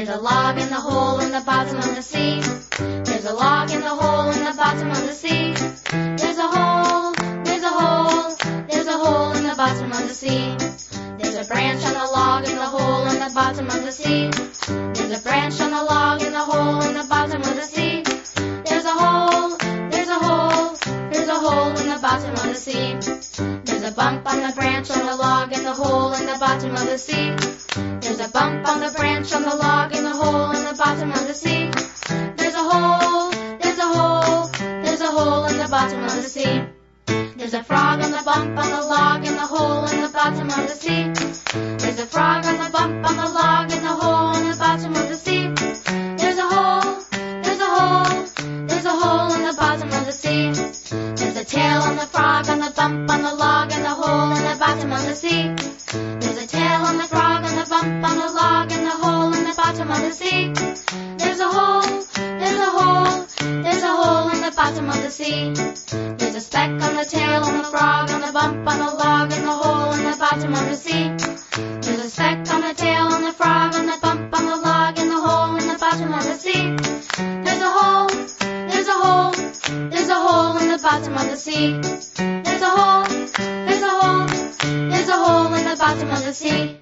There's a log in the hole in the bottom of the sea. There's a log in the hole in the bottom of the sea. There's a hole, there's a hole, there's a hole in the bottom of the sea. There's a branch on the log in the hole in the bottom of the sea. There's a branch on the log in the hole in the bottom of the sea. There's a hole, there's a hole, there's a hole in the bottom of the sea. There's a bump on the branch on the log in the hole in the bottom of the sea. There's a bump on the branch on the log bottom of the sea. There's a frog on the bump on the log in the hole in the bottom of the sea. There's a frog on the bump on the log in the hole in the bottom of the sea. There's a hole, there's a hole, there's a hole in the bottom of the sea. There's a tail on the frog on the bump on the log in the hole in the bottom of the sea. There's a tail on the frog on the bump bottom of the sea. There's a speck on the tail on the frog on the bump on the log in the hole in the bottom of the sea. There's a speck on the tail on the frog on the bump on the log in the hole in the bottom of the sea. There's a hole, there's a hole, there's a hole in the bottom of the sea. There's a hole, there's a hole, there's a hole in the bottom of the sea.